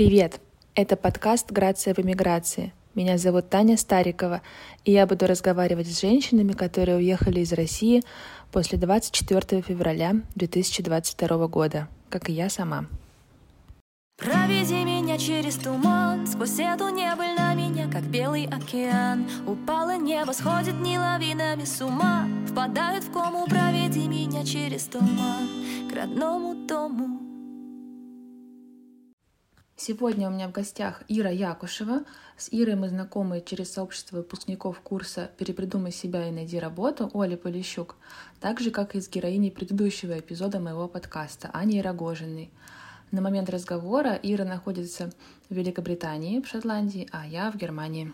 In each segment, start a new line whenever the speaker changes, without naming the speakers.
Привет! Это подкаст «Грация в эмиграции». Меня зовут Таня Старикова, и я буду разговаривать с женщинами, которые уехали из России после 24 февраля 2022 года, как и я сама. Проведи меня через туман, сквозь эту небыль на меня, как белый океан. Упало небо, сходит не лавинами с ума, впадают в кому, проведи меня через туман к родному дому. Сегодня у меня в гостях Ира Якушева. С Ирой мы знакомы через сообщество выпускников курса «Перепридумай себя и найди работу» Оли Полищук, так же, как и с героиней предыдущего эпизода моего подкаста Аней Рогожиной. На момент разговора Ира находится в Великобритании, в Шотландии, а я в Германии.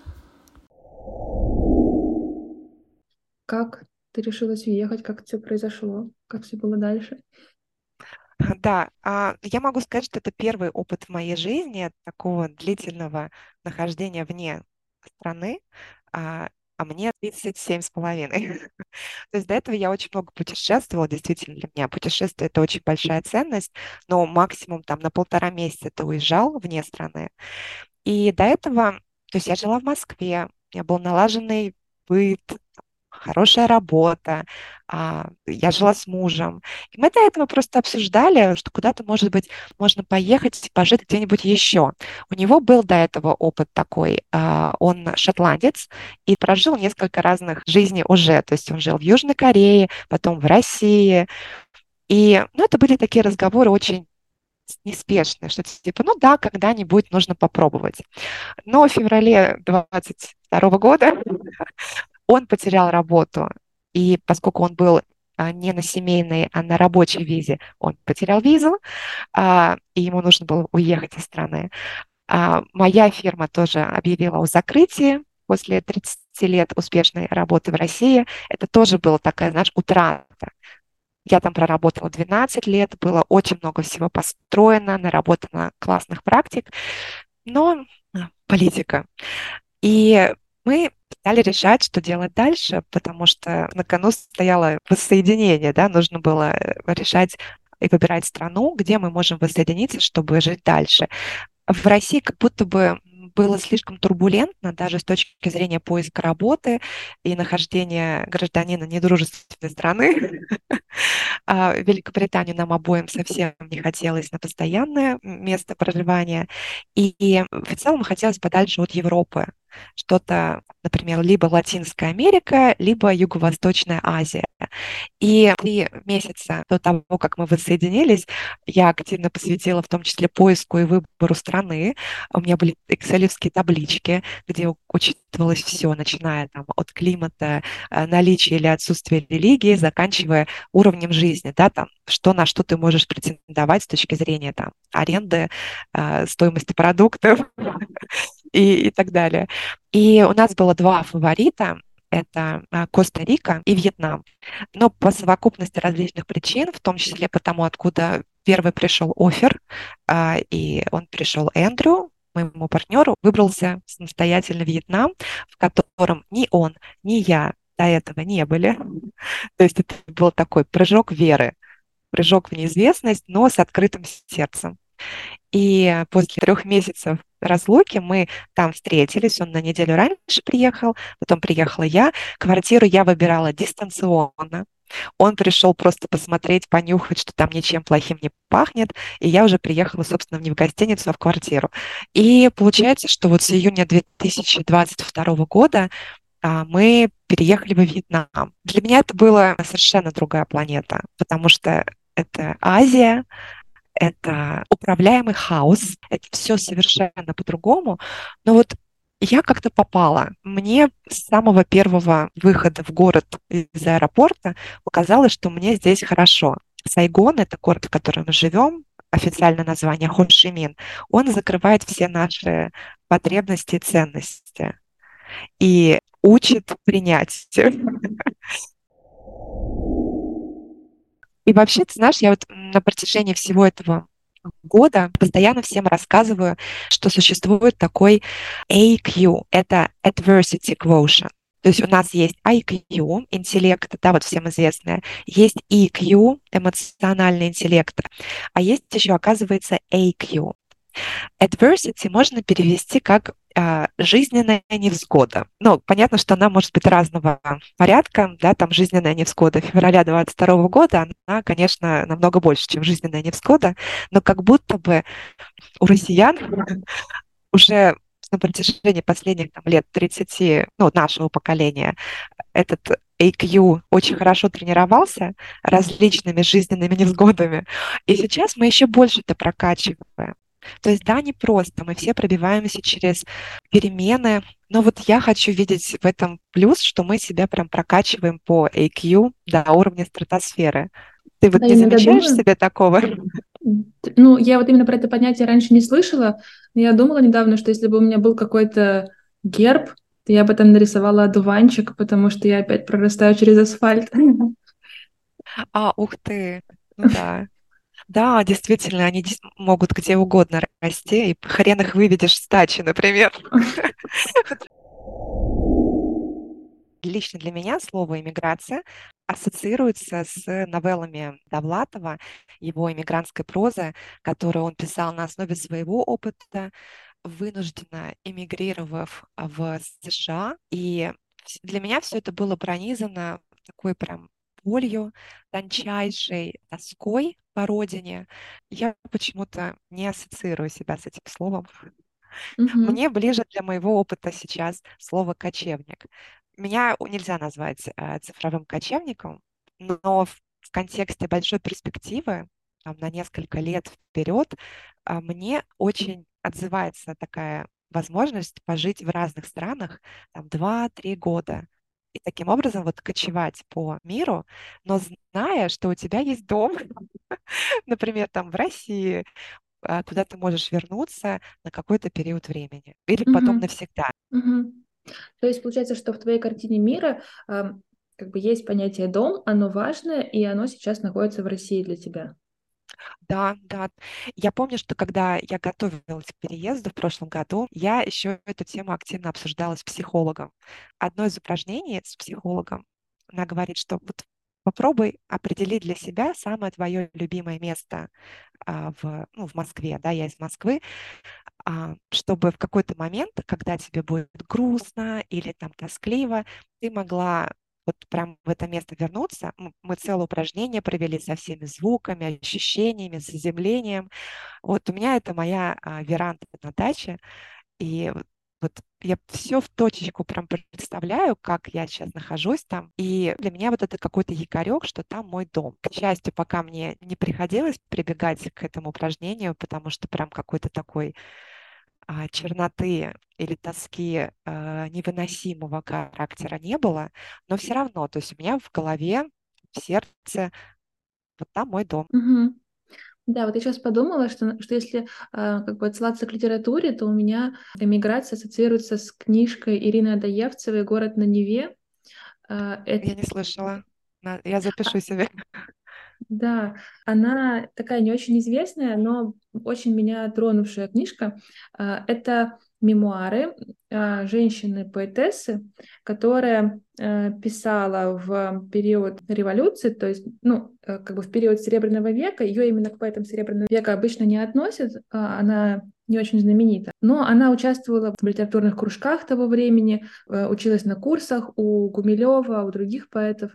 Как ты решилась уехать? Как все произошло? Как все было дальше?
Да, а, я могу сказать, что это первый опыт в моей жизни такого длительного нахождения вне страны, а, а мне 37 с половиной. То есть до этого я очень много путешествовала, действительно для меня путешествие это очень большая ценность, но максимум там на полтора месяца ты уезжал вне страны. И до этого, то есть я жила в Москве, у меня был налаженный быт, хорошая работа, а, я жила с мужем. И мы до этого просто обсуждали, что куда-то, может быть, можно поехать, пожить где-нибудь еще. У него был до этого опыт такой. А, он шотландец и прожил несколько разных жизней уже. То есть он жил в Южной Корее, потом в России. И ну, это были такие разговоры очень неспешные, что типа, ну да, когда-нибудь нужно попробовать. Но в феврале 22 года он потерял работу, и поскольку он был а, не на семейной, а на рабочей визе, он потерял визу, а, и ему нужно было уехать из страны. А, моя фирма тоже объявила о закрытии после 30 лет успешной работы в России. Это тоже была такая, знаешь, утрата. Я там проработала 12 лет, было очень много всего построено, наработано классных практик, но политика. И мы стали решать, что делать дальше, потому что на кону стояло воссоединение, да, нужно было э, решать и выбирать страну, где мы можем воссоединиться, чтобы жить дальше. В России как будто бы было слишком турбулентно даже с точки зрения поиска работы и нахождения гражданина недружественной страны. А Великобританию нам обоим совсем не хотелось на постоянное место проживания. И в целом хотелось подальше от Европы что-то, например, либо Латинская Америка, либо Юго-Восточная Азия. И три месяца до того, как мы воссоединились, я активно посвятила в том числе поиску и выбору страны. У меня были экселевские таблички, где учитывалось все, начиная там, от климата, э, наличия или отсутствия религии, заканчивая уровнем жизни, да, там, что на что ты можешь претендовать с точки зрения там, аренды, э, стоимости продуктов и, и так далее. И у нас было два фаворита это а, Коста-Рика и Вьетнам. Но по совокупности различных причин, в том числе потому, откуда первый пришел офер, а, и он пришел Эндрю, моему партнеру, выбрался самостоятельно Вьетнам, в котором ни он, ни я до этого не были. То есть это был такой прыжок веры, прыжок в неизвестность, но с открытым сердцем. И после трех месяцев разлуки мы там встретились, он на неделю раньше приехал, потом приехала я. Квартиру я выбирала дистанционно. Он пришел просто посмотреть, понюхать, что там ничем плохим не пахнет, и я уже приехала, собственно, не в гостиницу, а в квартиру. И получается, что вот с июня 2022 года а, мы переехали во Вьетнам. Для меня это была совершенно другая планета, потому что это Азия, это управляемый хаос, это все совершенно по-другому. Но вот я как-то попала. Мне с самого первого выхода в город из аэропорта показалось, что мне здесь хорошо. Сайгон — это город, в котором мы живем, официальное название Хошимин, он закрывает все наши потребности и ценности и учит принять. И вообще, ты знаешь, я вот на протяжении всего этого года постоянно всем рассказываю, что существует такой AQ, это Adversity Quotient. То есть у нас есть IQ, интеллект, да, вот всем известное, есть EQ, эмоциональный интеллект, а есть еще, оказывается, AQ. Adversity можно перевести как жизненная невзгода. Ну, понятно, что она может быть разного порядка, да, там жизненная невзгода февраля 22 года, она, конечно, намного больше, чем жизненная невзгода, но как будто бы у россиян уже на протяжении последних там, лет 30, ну, нашего поколения, этот AQ очень хорошо тренировался различными жизненными невзгодами. И сейчас мы еще больше это прокачиваем. То есть, да, не просто, мы все пробиваемся через перемены, но вот я хочу видеть в этом плюс, что мы себя прям прокачиваем по AQ до уровня стратосферы. Ты вот да, не замечаешь думаю... себе такого?
Ну, я вот именно про это понятие раньше не слышала, но я думала недавно, что если бы у меня был какой-то герб, то я бы там нарисовала одуванчик, потому что я опять прорастаю через асфальт.
А, ух ты, ну да. Да, действительно, они могут где угодно расти, и хрен их выведешь с тачи, например. Лично для меня слово «иммиграция» ассоциируется с новеллами Довлатова, его иммигрантской прозы, которую он писал на основе своего опыта, вынужденно эмигрировав в США. И для меня все это было пронизано такой прям болью, тончайшей тоской по родине. Я почему-то не ассоциирую себя с этим словом. Mm-hmm. Мне ближе для моего опыта сейчас слово кочевник. Меня нельзя назвать э, цифровым кочевником, но в, в контексте большой перспективы там, на несколько лет вперед э, мне очень отзывается такая возможность пожить в разных странах там 2-3 года и таким образом вот кочевать по миру, но зная, что у тебя есть дом, например, там в России, а, куда ты можешь вернуться на какой-то период времени или потом навсегда.
То есть получается, что в твоей картине мира э, как бы есть понятие дом, оно важное, и оно сейчас находится в России для тебя.
Да, да. Я помню, что когда я готовилась к переезду в прошлом году, я еще эту тему активно обсуждала с психологом. Одно из упражнений с психологом, она говорит, что вот попробуй определить для себя самое твое любимое место а, в, ну, в Москве, да, я из Москвы, а, чтобы в какой-то момент, когда тебе будет грустно или там тоскливо, ты могла вот прям в это место вернуться. Мы целое упражнение провели со всеми звуками, ощущениями, заземлением. Вот у меня это моя а, веранда на даче, и вот я все в точечку прям представляю, как я сейчас нахожусь там. И для меня вот это какой-то якорек, что там мой дом. К счастью, пока мне не приходилось прибегать к этому упражнению, потому что прям какой-то такой черноты или тоски а, невыносимого характера не было, но все равно, то есть у меня в голове, в сердце, вот там мой дом.
Угу. Да, вот я сейчас подумала, что, что если э, как бы отсылаться к литературе, то у меня эмиграция ассоциируется с книжкой Ирины Адаевцевой «Город на Неве».
Э, это... Я не слышала. Я запишу себе.
Да, она такая не очень известная, но очень меня тронувшая книжка. А, это мемуары а, женщины-поэтессы, которая э, писала в период революции, то есть, ну, э, как бы в период Серебряного века. Ее именно к поэтам Серебряного века обычно не относят, а она не очень знаменита. Но она участвовала в литературных кружках того времени, э, училась на курсах у Гумилева, у других поэтов.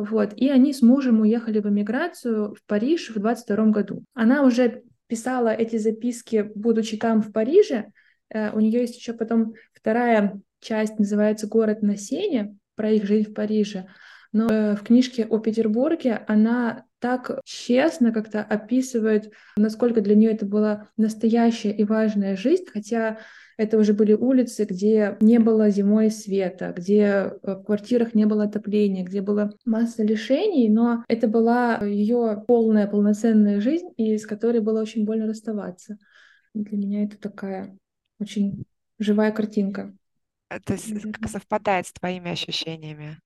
Вот. И они с мужем уехали в эмиграцию в Париж в 22 году. Она уже писала эти записки, будучи там в Париже. Э, у нее есть еще потом вторая часть, называется «Город на сене», про их жизнь в Париже. Но э, в книжке о Петербурге она так честно как-то описывает, насколько для нее это была настоящая и важная жизнь, хотя это уже были улицы, где не было зимой света, где э, в квартирах не было отопления, где была масса лишений, но это была ее полная, полноценная жизнь, и с которой было очень больно расставаться. Для меня это такая очень живая картинка.
Э, то есть как совпадает с твоими ощущениями?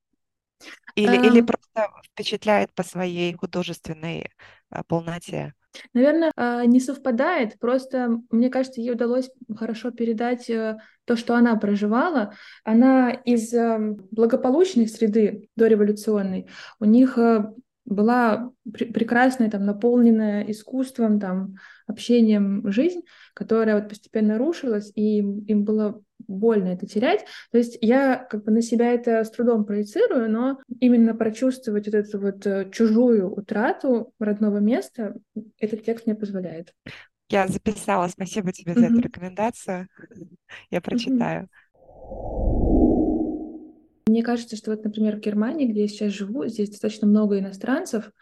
Или, или просто впечатляет по своей художественной а, полноте?
Наверное, а, не совпадает, просто мне кажется, ей удалось хорошо передать э, то, что она проживала. Она из эм, благополучной среды дореволюционной. У них э, была пр прекрасная, там, наполненная искусством, там, общением жизнь, которая вот постепенно рушилась, и им было больно это терять. То есть я как бы на себя это с трудом проецирую, но именно прочувствовать вот эту вот э, чужую утрату родного места этот текст мне позволяет.
Я записала. Спасибо тебе за эту рекомендацию. Я прочитаю.
Мне кажется, что вот, например, в Германии, где я сейчас живу, здесь достаточно много иностранцев,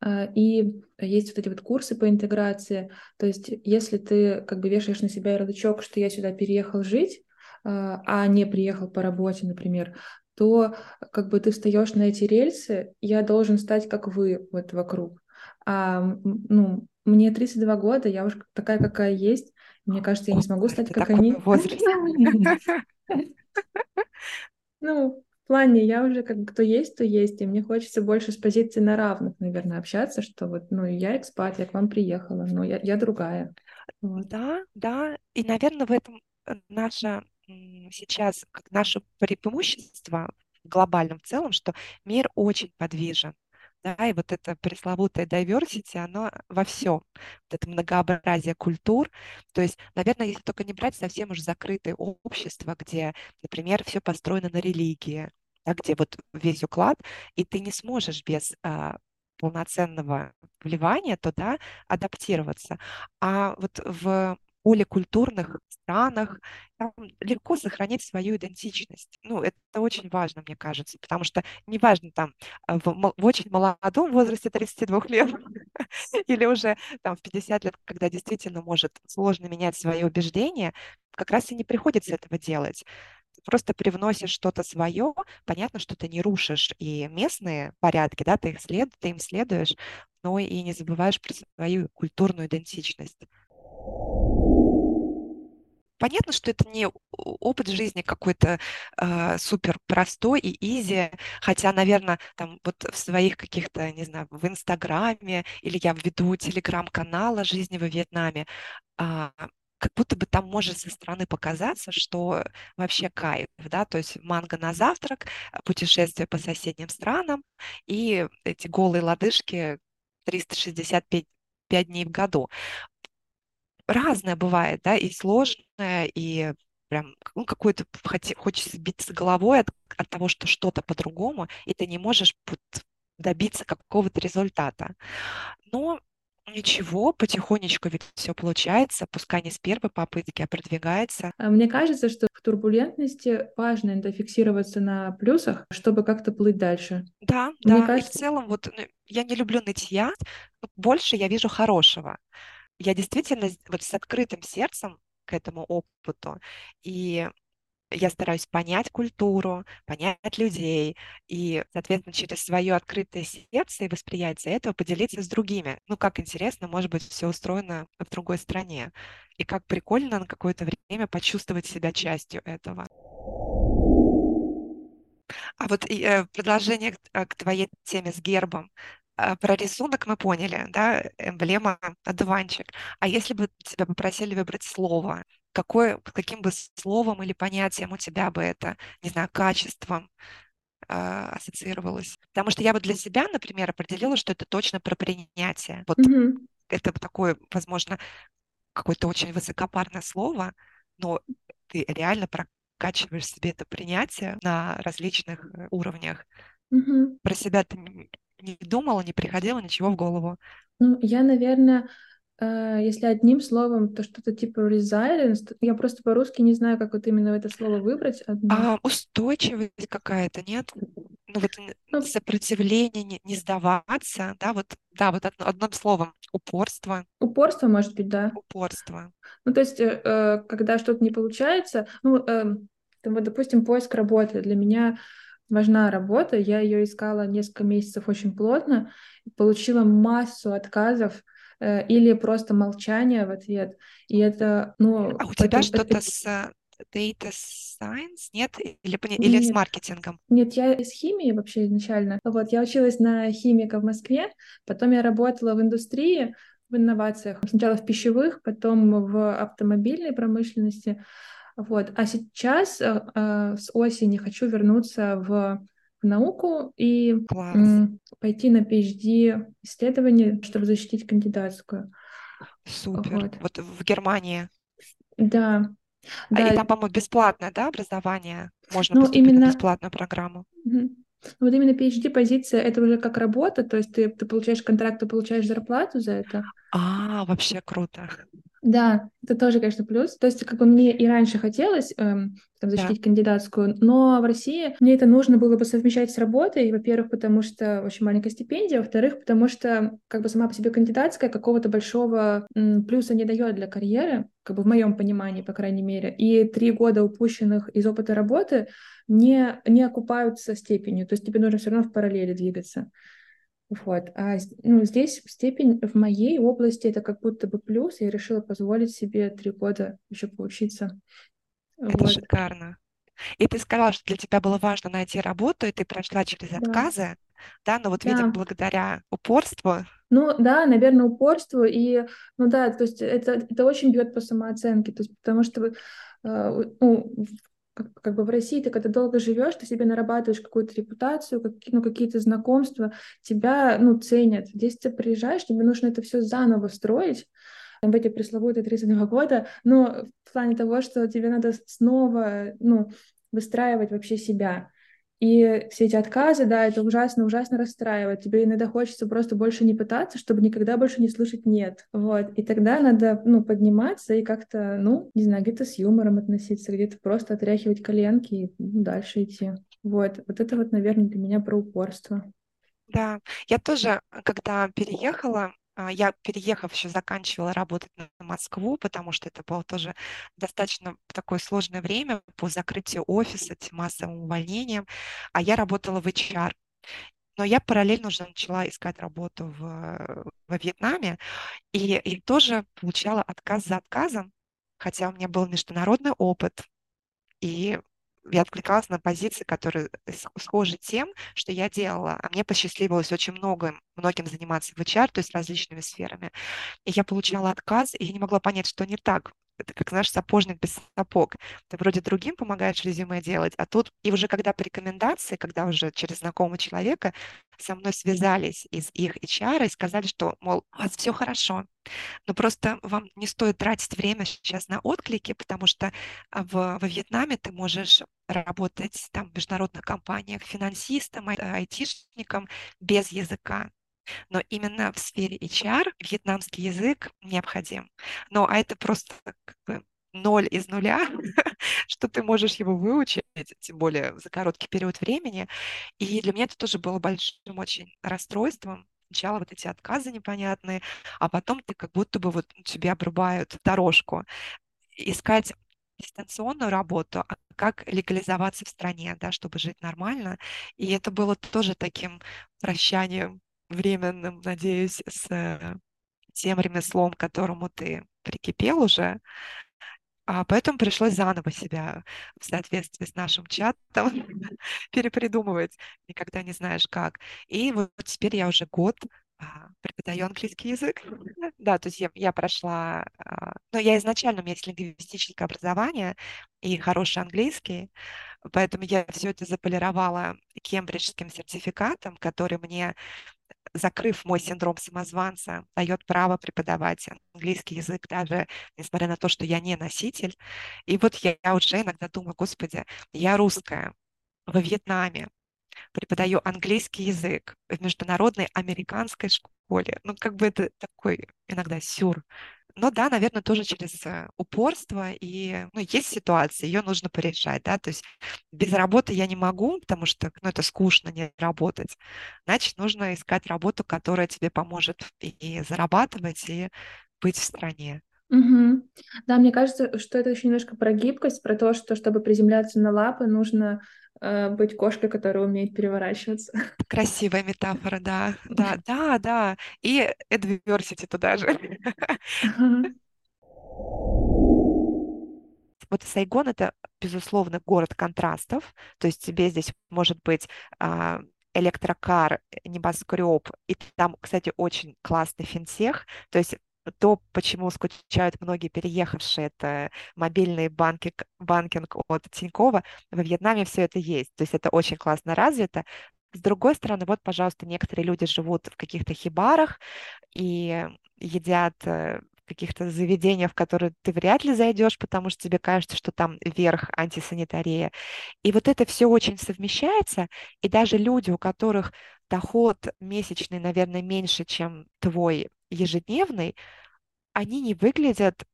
а, и есть вот эти вот курсы по интеграции. То есть если ты как бы вешаешь на себя ярлычок, что я сюда переехал жить, а, а не приехал по работе, например, то как бы ты встаешь на эти рельсы, я должен стать как вы вот вокруг. А, ну, мне 32 года, я уже такая, какая есть. Мне кажется, я не смогу стать, как они. Ну, плане, я уже как бы кто есть, то есть, и мне хочется больше с позиции на равных, наверное, общаться, что вот, ну, я экспат, я к вам приехала, но я, я другая.
Да, да, и, наверное, в этом э, наша сейчас, как наше преимущество в глобальном целом, что мир очень подвижен. Да, и вот это пресловутое diversity, оно во всем. Вот это многообразие культур. То есть, наверное, если только не брать совсем уж закрытое общество, где, например, все построено на религии, да, где вот весь уклад, и ты не сможешь без а, полноценного вливания туда адаптироваться. А вот в поликультурных странах, там легко сохранить свою идентичность. Ну, это очень важно, мне кажется, потому что неважно там а, в, в очень молодом возрасте 32 лет или уже там в 50 лет, когда действительно может сложно менять свои убеждения, как раз и не приходится этого делать. Просто привносишь что-то свое, понятно, что ты не рушишь и местные порядки, да, ты, их след, ты им следуешь, но и не забываешь про свою культурную идентичность. Понятно, что это не опыт жизни какой-то э, супер простой и изи, хотя, наверное, там вот в своих каких-то, не знаю, в Инстаграме или я веду телеграм-канала жизни во Вьетнаме, э, как будто бы там может со стороны показаться, что вообще кайф, да, то есть манго на завтрак, путешествие по соседним странам и эти голые лодыжки 365 5 дней в году разное бывает, да, и сложное, и прям ну, какой-то хочется биться головой от, от того, что что-то по-другому, и ты не можешь добиться какого-то результата. Но Ничего, потихонечку ведь все получается, пускай не с первой попытки, а продвигается.
А мне кажется, что в турбулентности важно иногда фиксироваться на плюсах, чтобы как-то плыть дальше.
Да, Мне да, кажется... и в целом вот ну, я не люблю нытья, больше я вижу хорошего я действительно вот с открытым сердцем к этому опыту, и я стараюсь понять культуру, понять людей, и, соответственно, через свое открытое сердце и восприятие этого поделиться с другими. Ну, как интересно, может быть, все устроено в другой стране. И как прикольно на какое-то время почувствовать себя частью этого. А вот э, продолжение к, к твоей теме с гербом. А, про рисунок мы поняли, да, эмблема одуванчик. А если бы тебя попросили выбрать слово, какое, каким бы словом или понятием у тебя бы это, не знаю, качеством э, ассоциировалось? Потому что я вот для себя, например, определила, что это точно про принятие. Вот mm-hmm. это такое, возможно, какое-то очень высокопарное слово, но ты реально прокачиваешь себе это принятие на различных э, уровнях. Mm-hmm. Про себя ты не думала, не приходило ничего в голову?
Ну, я, наверное, если одним словом, то что-то типа resilience. Я просто по-русски не знаю, как вот именно это слово выбрать.
Одно. А устойчивость какая-то, нет? Ну вот ну, сопротивление, не, не сдаваться, да, вот, да, вот одно, одним словом, упорство.
Упорство, может быть, да.
Упорство.
Ну, то есть, э, э когда что-то не получается, ну, э, там, вот, допустим, поиск работы для меня важна работа. Я ее искала несколько месяцев очень плотно, получила массу отказов э, или просто молчание в ответ. И это, ну...
А у тебя это, что-то это... с э, data science, нет? Или, или нет. с маркетингом?
Нет, я из химии вообще изначально. Вот, я училась на химика в Москве, потом я работала в индустрии, в инновациях. Сначала в пищевых, потом в автомобильной промышленности. Вот. А сейчас э, э, с осени хочу вернуться в в науку и
Класс.
пойти на PhD исследование, чтобы защитить кандидатскую.
Супер. Вот, вот в Германии.
Да.
А,
да.
И там, по-моему, бесплатное, да, образование? Можно ну, поступить именно... на бесплатную программу.
Угу. Вот именно PhD-позиция — это уже как работа, то есть ты, ты получаешь контракт, ты получаешь зарплату за это.
А, вообще круто.
Да, это тоже, конечно, плюс. То есть, как бы мне и раньше хотелось эм, там, защитить да. кандидатскую, но в России мне это нужно было бы совмещать с работой, во-первых, потому что очень маленькая стипендия, во-вторых, потому что как бы сама по себе кандидатская какого-то большого м, плюса не дает для карьеры, как бы в моем понимании, по крайней мере. И три года упущенных из опыта работы не, не окупаются степенью, то есть тебе нужно все равно в параллели двигаться. Вот. А ну, здесь степень в моей области это как будто бы плюс. Я решила позволить себе три года еще поучиться.
Это вот. шикарно. И ты сказала, что для тебя было важно найти работу, и ты прошла через отказы, да, но вот, да. видимо, благодаря упорству.
Ну да, наверное, упорству и, ну да, то есть это, это очень бьет по самооценке, то есть потому что э, ну, как, как бы в России ты когда долго живешь, ты себе нарабатываешь какую-то репутацию, как, ну, какие-то знакомства, тебя, ну, ценят. Здесь ты приезжаешь, тебе нужно это все заново строить, в эти пресловутые 32 года, но в плане того, что тебе надо снова, ну, выстраивать вообще себя. И все эти отказы, да, это ужасно, ужасно расстраивает. Тебе иногда хочется просто больше не пытаться, чтобы никогда больше не слышать «нет». Вот. И тогда надо, ну, подниматься и как-то, ну, не знаю, где-то с юмором относиться, где-то просто отряхивать коленки и ну, дальше идти. Вот. Вот это вот, наверное, для меня про упорство.
Да, я тоже, когда переехала, я, переехав, еще заканчивала работать на Москву, потому что это было тоже достаточно такое сложное время по закрытию офиса, массовым увольнением, а я работала в HR. Но я параллельно уже начала искать работу в, во Вьетнаме, и, и тоже получала отказ за отказом, хотя у меня был международный опыт, и я откликалась на позиции, которые схожи тем, что я делала. А мне посчастливилось очень много, многим заниматься в HR, то есть различными сферами. И я получала отказ, и я не могла понять, что не так. Это как, знаешь, сапожник без сапог. Ты вроде другим помогаешь резюме делать, а тут, и уже когда по рекомендации, когда уже через знакомого человека со мной связались из их HR и сказали, что, мол, у вас все хорошо, но просто вам не стоит тратить время сейчас на отклики, потому что а, в, во Вьетнаме ты можешь работать там в международных компаниях финансистом, айтишником без языка. Но именно в сфере HR вьетнамский язык необходим. Но а это просто как бы ноль из нуля, что ты можешь его выучить, тем более за короткий период времени. И для меня это тоже было большим очень расстройством. Сначала вот эти отказы непонятные, а потом ты как будто бы вот тебе обрубают дорожку. Искать дистанционную работу, а как легализоваться в стране, да, чтобы жить нормально. И это было тоже таким прощанием временным, надеюсь, с э, тем ремеслом, к которому ты прикипел уже. А поэтому пришлось заново себя в соответствии с нашим чатом перепридумывать. Никогда не знаешь как. И вот теперь я уже год а, преподаю английский язык. Да, то есть я, я прошла... А, но я изначально, у меня есть лингвистическое образование и хороший английский, поэтому я все это заполировала кембриджским сертификатом, который мне закрыв мой синдром самозванца, дает право преподавать английский язык, даже несмотря на то, что я не носитель. И вот я, я уже иногда думаю, господи, я русская, во Вьетнаме, преподаю английский язык в международной американской школе. Ну, как бы это такой иногда сюр. Но да, наверное, тоже через э, упорство. И ну, есть ситуация, ее нужно порешать. Да? То есть без работы я не могу, потому что ну, это скучно не работать. Значит, нужно искать работу, которая тебе поможет и зарабатывать, и быть в стране.
Угу. Да, мне кажется, что это еще немножко про гибкость, про то, что чтобы приземляться на лапы, нужно быть кошкой, которая умеет переворачиваться.
Красивая метафора, да, да, да, да. И adversity туда же. Вот Сайгон это, безусловно, город контрастов. То есть тебе здесь может быть а, электрокар, небоскреб, и там, кстати, очень классный финтех, то есть то, почему скучают многие переехавшие, это мобильный банки, банкинг от Тинькова, во Вьетнаме все это есть. То есть это очень классно развито. С другой стороны, вот, пожалуйста, некоторые люди живут в каких-то хибарах и едят э, каких-то заведениях, в которые ты вряд ли зайдешь, потому что тебе кажется, что там верх антисанитария. И вот это все очень совмещается, и даже люди, у которых доход месячный, наверное, меньше, чем твой ежедневный, они не выглядят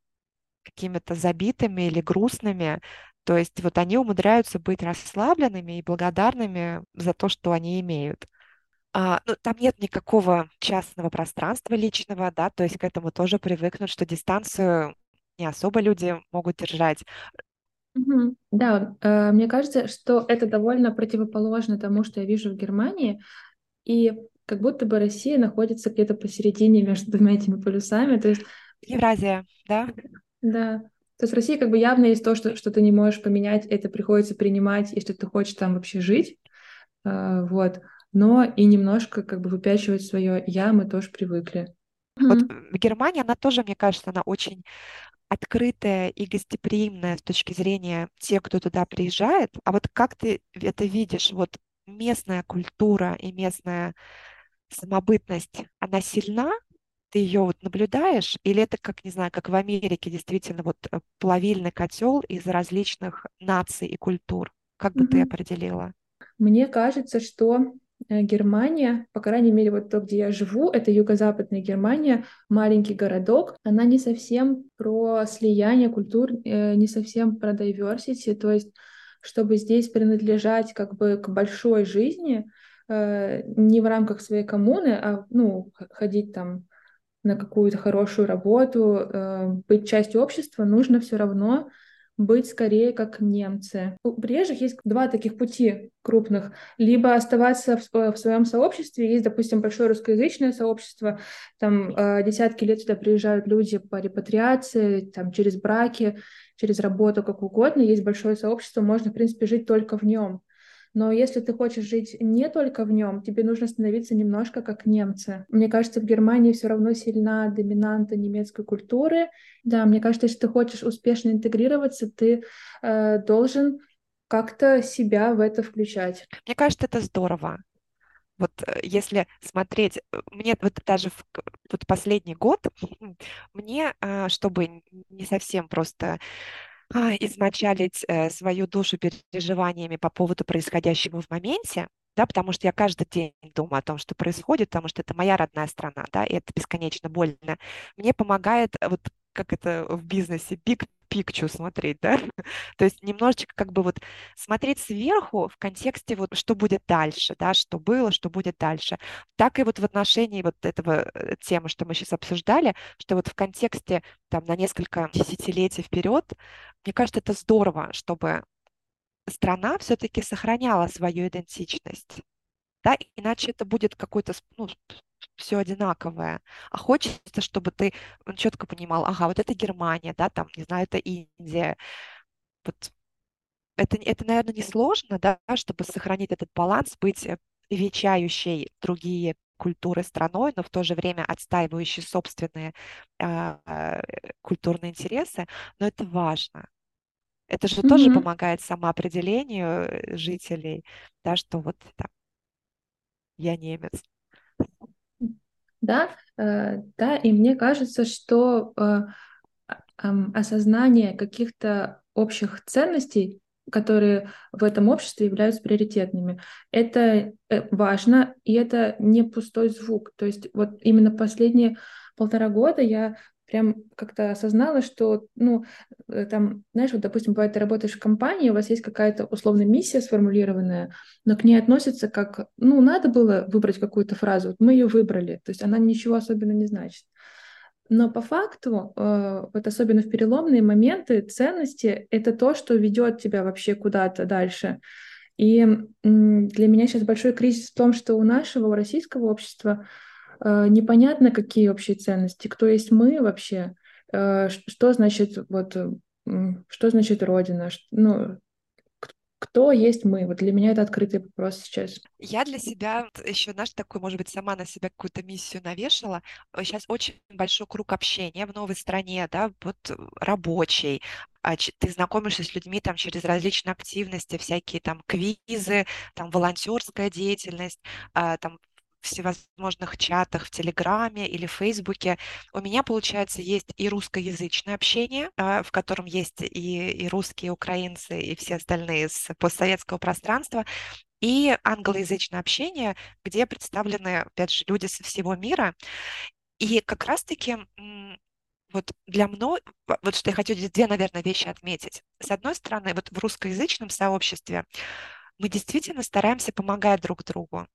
какими-то забитыми или грустными. То есть вот они умудряются быть расслабленными и благодарными за то, что они имеют. А, ну, там нет никакого частного пространства личного, да, то есть к этому тоже привыкнут, что дистанцию не особо люди могут держать.
Да, э, мне кажется, что это довольно противоположно тому, что я вижу в Германии, и как будто бы Россия находится где-то посередине между двумя этими полюсами, то есть
Евразия, да?
Да. То есть в России как бы явно есть то, что, что ты не можешь поменять, это приходится принимать, если ты хочешь там вообще жить. А, вот. Но и немножко как бы выпячивать свое «я» мы тоже привыкли.
Вот в Германии она тоже, мне кажется, она очень открытая и гостеприимная с точки зрения тех, кто туда приезжает. А вот как ты это видишь? Вот местная культура и местная самобытность, она сильна ты ее вот наблюдаешь, или это как, не знаю, как в Америке, действительно, вот э, плавильный котел из различных наций и культур? Как бы mm-hmm. ты определила?
Мне кажется, что э, Германия, по крайней мере, вот то, где я живу, это юго-западная Германия, маленький городок, она не совсем про слияние культур, э, не совсем про diversity, то есть чтобы здесь принадлежать как бы к большой жизни, не в рамках своей коммуны, а ну, ходить там на какую-то хорошую работу, э, быть частью общества, нужно все равно быть скорее как немцы. У приезжих есть два таких пути крупных. Либо оставаться в, в своем сообществе. Есть, допустим, большое русскоязычное сообщество. Там э, десятки лет сюда приезжают люди по репатриации, там, через браки, через работу, как угодно. Есть большое сообщество, можно, в принципе, жить только в нем. Но если ты хочешь жить не только в нем, тебе нужно становиться немножко как немцы. Мне кажется, в Германии все равно сильна доминанта немецкой культуры. Да, мне кажется, если ты хочешь успешно интегрироваться, ты э, должен как-то себя в это включать.
Мне кажется, это здорово. Вот э, если смотреть, э, мне вот даже в вот последний год, мне, а, чтобы не совсем просто измочалить э, свою душу переживаниями по поводу происходящего в моменте, да, потому что я каждый день думаю о том, что происходит, потому что это моя родная страна, да, и это бесконечно больно. Мне помогает вот как это в бизнесе, big picture смотреть, да, то есть немножечко как бы вот смотреть сверху в контексте вот что будет дальше, да, что было, что будет дальше. Так и вот в отношении вот этого э, темы, что мы сейчас обсуждали, что вот в контексте там на несколько десятилетий вперед, мне кажется, это здорово, чтобы страна все-таки сохраняла свою идентичность, да, иначе это будет какой-то ну, все одинаковое. А хочется, чтобы ты четко понимал, ага, вот это Германия, да, там, не знаю, это Индия. Вот это, это наверное, не сложно, да, чтобы сохранить этот баланс, быть э, вещающей другие культуры страной, но в то же время отстаивающей собственные э, культурные интересы, но это важно. Это же mm-hmm. тоже помогает самоопределению э, жителей, да, что вот там, я немец,
да, э, да, и мне кажется, что э, осознание каких-то общих ценностей, которые в этом обществе являются приоритетными. Это э, важно, и это не пустой звук. То есть вот именно последние полтора года я прям как-то осознала, что, ну, э, там, знаешь, вот, допустим, бывает, ты работаешь в компании, у вас есть какая-то условная миссия сформулированная, но к ней относится как, ну, надо было выбрать какую-то фразу, вот мы ее выбрали, то есть она ничего особенно не значит. Но по факту, э, вот особенно в переломные моменты, ценности — это то, что ведет тебя вообще куда-то дальше. И для меня сейчас большой кризис в том, что у нашего, у российского общества непонятно, какие общие ценности, кто есть мы вообще, э, что значит вот, что значит Родина, ну, кто есть мы? Вот для меня это открытый вопрос сейчас.
Я для себя еще, знаешь, такой, может быть, сама на себя какую-то миссию навешала. Сейчас очень большой круг общения в новой стране, да, вот э, рабочий. А ты знакомишься с людьми там через различные активности, всякие там квизы, там волонтерская деятельность, а, там всевозможных чатах в Телеграме или Фейсбуке. У меня, получается, есть и русскоязычное общение, а, в котором есть и, и русские, и украинцы, и все остальные с постсоветского пространства, и англоязычное общение, где представлены, опять же, люди со всего мира. И как раз-таки вот для мной, вот что я хочу две, наверное, вещи отметить. С одной стороны, вот в русскоязычном сообществе мы действительно стараемся помогать друг другу.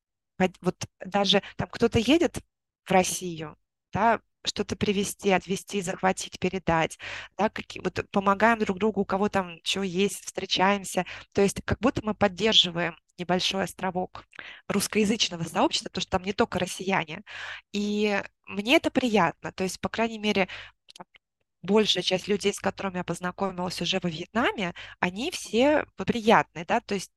Вот даже там кто-то едет в Россию, да, что-то привезти, отвезти, захватить, передать, да, какие, вот помогаем друг другу, у кого там что есть, встречаемся. То есть как будто мы поддерживаем небольшой островок русскоязычного сообщества, потому что там не только россияне. И мне это приятно. То есть, по крайней мере, большая часть людей, с которыми я познакомилась уже во Вьетнаме, они все приятные, да, то есть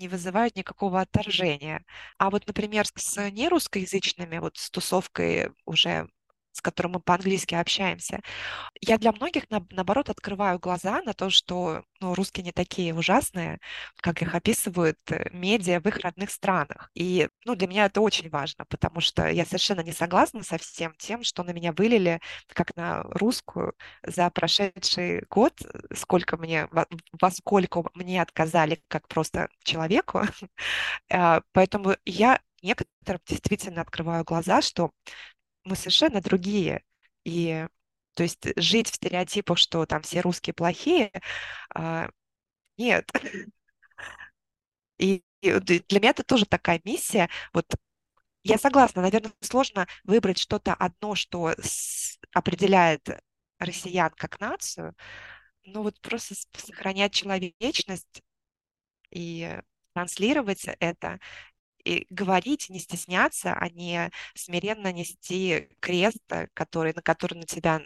не вызывают никакого отторжения. А вот, например, с нерусскоязычными, вот с тусовкой уже с которым мы по-английски общаемся, я для многих, на, наоборот, открываю глаза на то, что ну, русские не такие ужасные, как их описывают э, медиа в их родных странах. И ну, для меня это очень важно, потому что я совершенно не согласна со всем тем, что на меня вылили, как на русскую, за прошедший год, сколько мне, во, во сколько мне отказали как просто человеку. А, поэтому я некоторым действительно открываю глаза, что мы совершенно другие. И то есть жить в стереотипах, что там все русские плохие, а, нет. И, для меня это тоже такая миссия. Вот я согласна, наверное, сложно выбрать что-то одно, что определяет россиян как нацию, но вот просто сохранять человечность и транслировать это, и говорить, не стесняться, а не смиренно нести крест, э, который, на который на тебя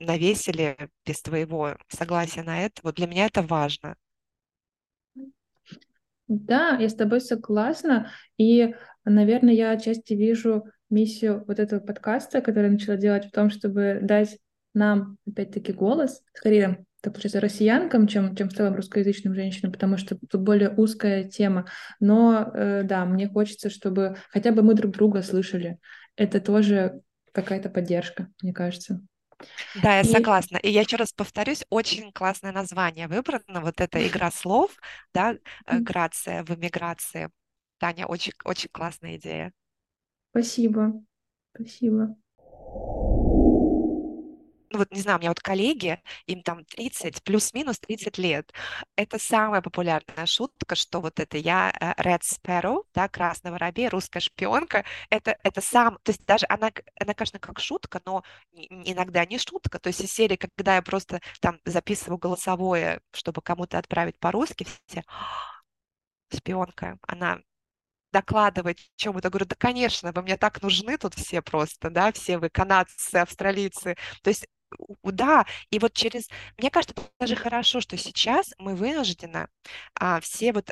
навесили без твоего согласия на это. Вот для меня это важно.
Да, я с тобой согласна. И, наверное, я отчасти вижу миссию вот этого подкаста, который я начала делать в том, чтобы дать нам, опять-таки, голос, скорее это получается россиянкам, чем, чем в целом русскоязычным женщинам, потому что тут более узкая тема. Но э, да, мне хочется, чтобы хотя бы мы друг друга слышали. Это тоже какая-то поддержка, мне кажется.
Да, я и... согласна. И я еще раз повторюсь, очень классное название выбрано. Вот эта игра слов, да, э, грация в эмиграции. Таня, очень, очень классная идея.
Спасибо. Спасибо
ну вот не знаю, у меня вот коллеги, им там 30, плюс-минус 30 лет. Это самая популярная шутка, что вот это я э, Red Sparrow, да, красный воробей, русская шпионка, это, это сам, то есть даже она, она, конечно, как шутка, но иногда не шутка, то есть из серии, когда я просто там записываю голосовое, чтобы кому-то отправить по-русски, все шпионка, она докладывать чем-то. Говорю, да, конечно, вы мне так нужны тут все просто, да, все вы канадцы, австралийцы. То есть да, и вот через, мне кажется, даже хорошо, что сейчас мы вынуждены а, все вот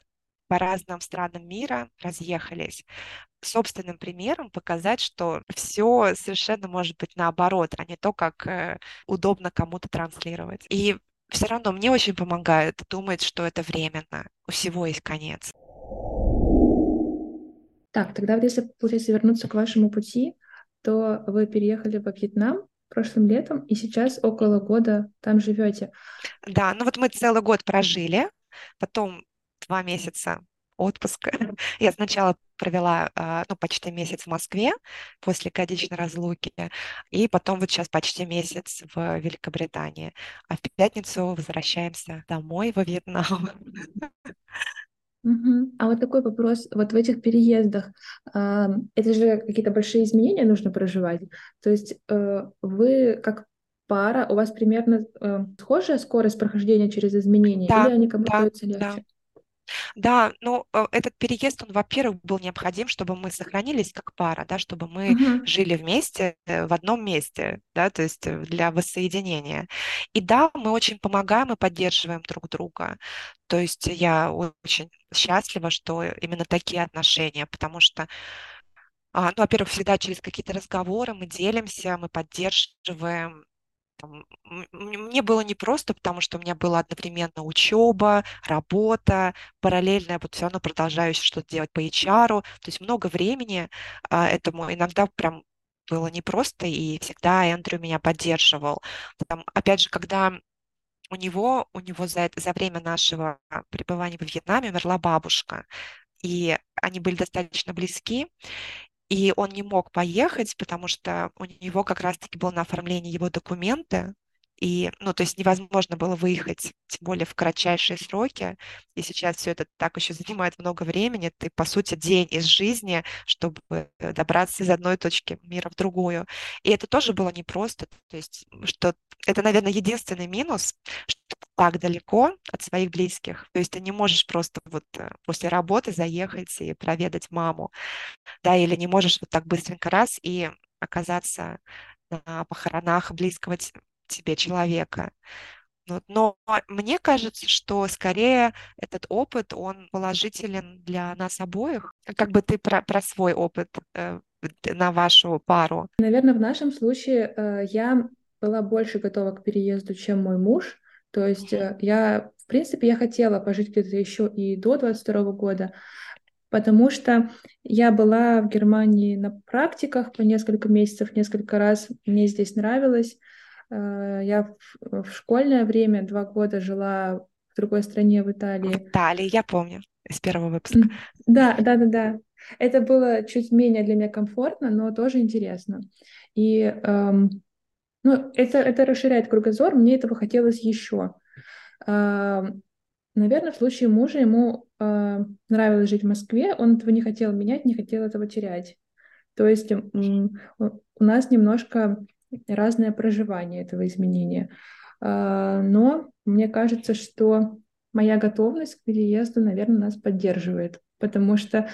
по разным странам мира разъехались, собственным примером показать, что все совершенно может быть наоборот, а не то, как э, удобно кому-то транслировать. И все равно мне очень помогает думать, что это временно, у всего есть конец.
Так, тогда если, получается, вернуться к вашему пути, то вы переехали во Вьетнам, прошлым летом, и сейчас около года там живете.
Да, ну вот мы целый год прожили, потом два месяца отпуска. Я сначала провела, а, ну, почти месяц в Москве после годичной разлуки, и потом вот сейчас почти месяц в Великобритании. А в пятницу возвращаемся домой во Вьетнам.
Угу. А вот такой вопрос, вот в этих переездах, э, это же какие-то большие изменения нужно проживать. То есть э, вы как пара, у вас примерно э, схожая скорость прохождения через изменения,
да,
или они кому-то
да,
легче?
Да. Да, ну, этот переезд, он, во-первых, был необходим, чтобы мы сохранились как пара, да, чтобы мы
Мгм.
жили вместе э, в одном месте, да, то есть э, для воссоединения. И да, мы очень помогаем и поддерживаем друг друга. То есть я очень счастлива, что именно такие отношения, потому что, а, ну, во-первых, всегда через какие-то разговоры мы делимся, мы поддерживаем мне было непросто, потому что у меня была одновременно учеба, работа, параллельно я вот все равно продолжаю что-то делать по HR, то есть много времени а, этому иногда прям было непросто, и всегда Эндрю меня поддерживал. Там, опять же, когда у него, у него за, за время нашего пребывания в Вьетнаме умерла бабушка, и они были достаточно близки, и он не мог поехать, потому что у него как раз-таки было на оформлении его документы, и, ну, то есть невозможно было выехать, тем более в кратчайшие сроки. И сейчас все это так еще занимает много времени. Ты, по сути, день из жизни, чтобы добраться из одной точки мира в другую. И это тоже было непросто. То есть, что это, наверное, единственный минус, так далеко от своих близких. То есть ты не можешь просто вот э, после работы заехать и проведать маму да, или не можешь вот так быстренько раз и оказаться на похоронах близкого тебе человека. Но мне кажется, что скорее этот опыт, он положителен для нас обоих. Как бы ты про, про свой опыт э, на вашу пару.
Наверное, в нашем случае э, я была больше готова к переезду, чем мой муж. То есть э, я, в принципе, я хотела пожить где-то еще и до 22 года, потому что я была в Германии на практиках по несколько месяцев, несколько раз. Мне здесь нравилось. Э, Я в в школьное время два года жила в другой стране, в
В
Италии.
Италии, я помню из первого выпуска.
Да, да, да, да. Это было чуть менее для меня комфортно, но тоже интересно. И эм, ну, это, это расширяет кругозор, мне этого хотелось еще. Ам, наверное, в случае мужа ему а, нравилось жить в Москве, он этого не хотел менять, не хотел этого терять. То есть у нас немножко разное проживание этого изменения. А, Но мне кажется, что моя готовность к переезду, наверное, нас поддерживает, потому что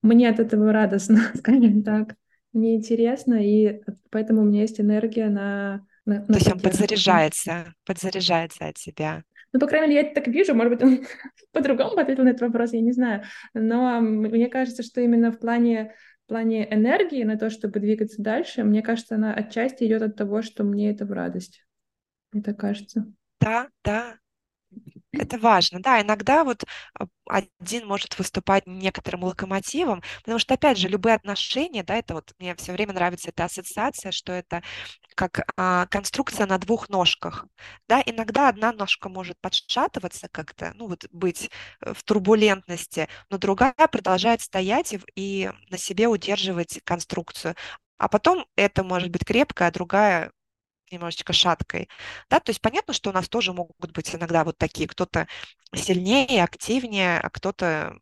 мне от этого радостно, скажем так. Мне интересно, и поэтому у меня есть энергия на, на,
То
на
есть он подзаряжается, подзаряжается от тебя.
Ну, по крайней мере, я это так вижу, может быть, он по-другому ответил на этот вопрос, я не знаю. Но мне кажется, что именно в плане, в плане энергии на то, чтобы двигаться дальше, мне кажется, она отчасти идет от того, что мне это в радость. Мне так кажется.
Да, да, Это важно, да, иногда вот а, один может выступать некоторым локомотивом, потому что, опять же, любые отношения, да, это вот мне все время нравится эта ассоциация, что это как а, конструкция на двух ножках, да, иногда одна ножка может подшатываться как-то, ну вот быть э, в турбулентности, но другая продолжает стоять и, и на себе удерживать конструкцию, а потом это может быть крепкая, а другая немножечко шаткой. Да, то есть понятно, что у нас тоже могут быть иногда вот такие, кто-то сильнее, активнее, а кто-то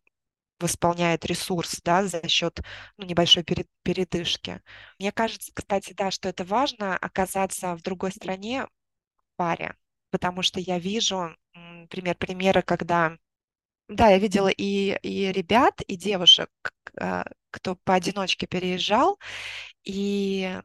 восполняет ресурс, да, за счет ну, небольшой пере- передышки. Мне кажется, кстати, да, что это важно оказаться в другой стране в паре, потому что я вижу, например, примеры, когда, да, я видела и, и ребят, и девушек, а, кто поодиночке переезжал, и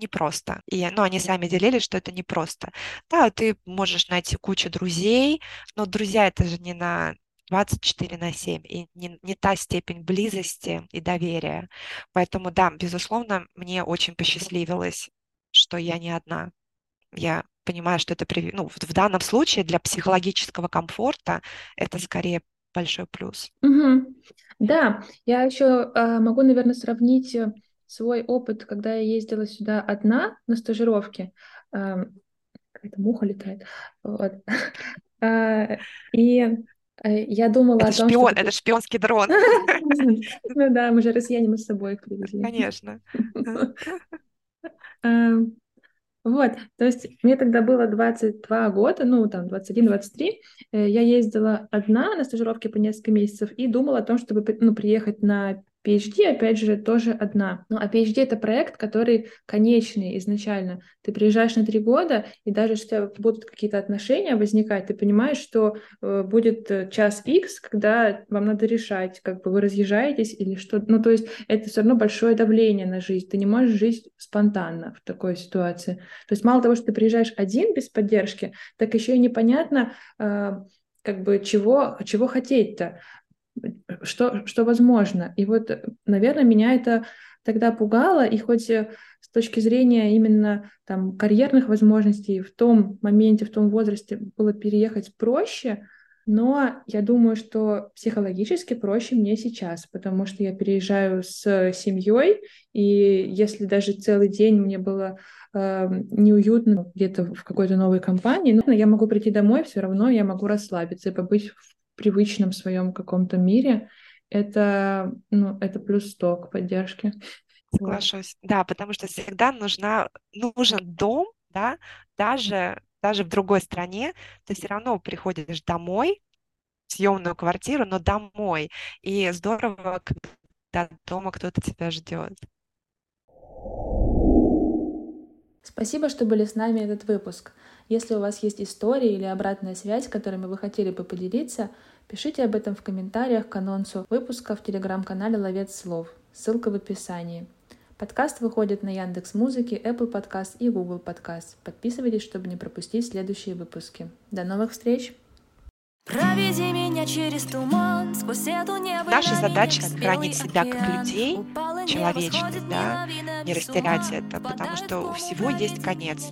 непросто. И, ну, они сами делились, что это непросто. Да, ты можешь найти кучу друзей, но друзья это же не на 24 на 7, и не, не та степень близости и доверия. Поэтому, да, безусловно, мне очень посчастливилось, что я не одна. Я понимаю, что это, ну, в, данном случае для психологического комфорта это скорее большой плюс.
Мгм. Да, я еще а, могу, наверное, сравнить э, свой опыт, когда я ездила сюда одна на стажировке. Ам, Какая-то муха летает. Вот. А, И э, я думала
Это
о том,
шпион,
чтобы...
это шпионский дрон,
Ну да, мы же россияне, мы с собой их привезли.
конечно.
Ам, Вот, то есть мне тогда было 22 года, ну там 21-23. Э, Я ездила одна на стажировке по несколько месяцев и думала о том, чтобы ну, приехать на PhD, опять же, тоже одна. Ну, а PhD — это проект, который конечный изначально. Ты приезжаешь на три года, и даже если у тебя будут какие-то отношения возникать, ты понимаешь, что э, будет э, час X, когда вам надо решать, как бы вы разъезжаетесь или что. Ну, то есть это все равно большое давление на жизнь. Ты не можешь жить спонтанно в такой ситуации. То есть мало того, что ты приезжаешь один без поддержки, так еще и непонятно, э, как бы чего, чего хотеть-то что, что возможно. И вот, наверное, меня это тогда пугало, и хоть э, с точки зрения именно там карьерных возможностей в том моменте, в том возрасте было переехать проще, но я думаю, что психологически проще мне сейчас, потому что я переезжаю с семьей, и если даже целый день мне было э, неуютно где-то в какой-то новой компании, но я могу прийти домой, все равно я могу расслабиться и побыть в привычном своем каком-то мире, это, ну, это плюс сто к поддержке.
Соглашусь. Да, потому что всегда нужна, нужен дом, да, даже, даже в другой стране, ты все равно приходишь домой, в съемную квартиру, но домой. И здорово, когда дома кто-то тебя ждет.
Спасибо, что были с нами этот выпуск. Если у вас есть истории или обратная связь, которыми вы хотели бы поделиться, пишите об этом в комментариях к анонсу выпуска в телеграм-канале «Ловец слов». Ссылка в описании. Подкаст выходит на Яндекс Музыке, Apple Podcast и Google Podcast. Подписывайтесь, чтобы не пропустить следующие выпуски. До новых встреч! Проведи меня через туман, сквозь эту небо.
Наша задача сохранить себя как людей, человечность, да, не растерять это, потому что у всего есть конец.